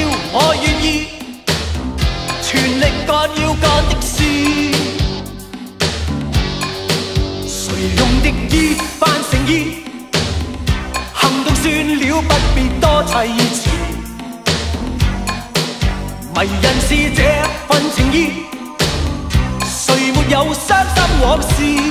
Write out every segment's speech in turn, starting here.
要我愿意，全力干要干的事。谁用的意扮诚意？行动算了，不必多砌词。迷人是这份情意，谁没有伤心往事？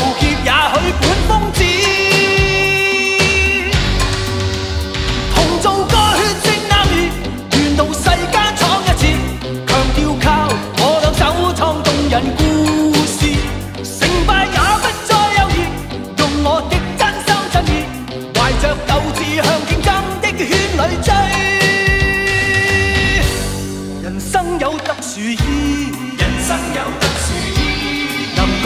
盗劫也许本疯子，同做个血性男儿，沿途世间闯一次。强调靠我俩手创动人故事，成败也不再犹豫。用我的真心真意，怀着斗志向竞争的圈里追。人生有特殊意。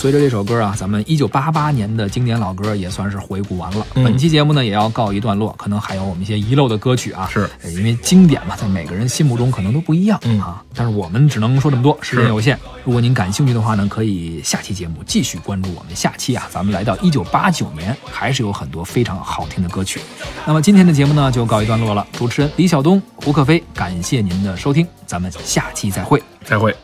随着这首歌啊，咱们一九八八年的经典老歌也算是回顾完了。本期节目呢也要告一段落，可能还有我们一些遗漏的歌曲啊。是，因为经典嘛，在每个人心目中可能都不一样啊。但是我们只能说这么多，时间有限。如果您感兴趣的话呢，可以下期节目继续关注我们。下期啊，咱们来到一九八九年，还是有很多非常好听的歌曲。那么今天的节目呢就告一段落了。主持人李晓东、胡克飞，感谢您的收听，咱们下期再会，再会。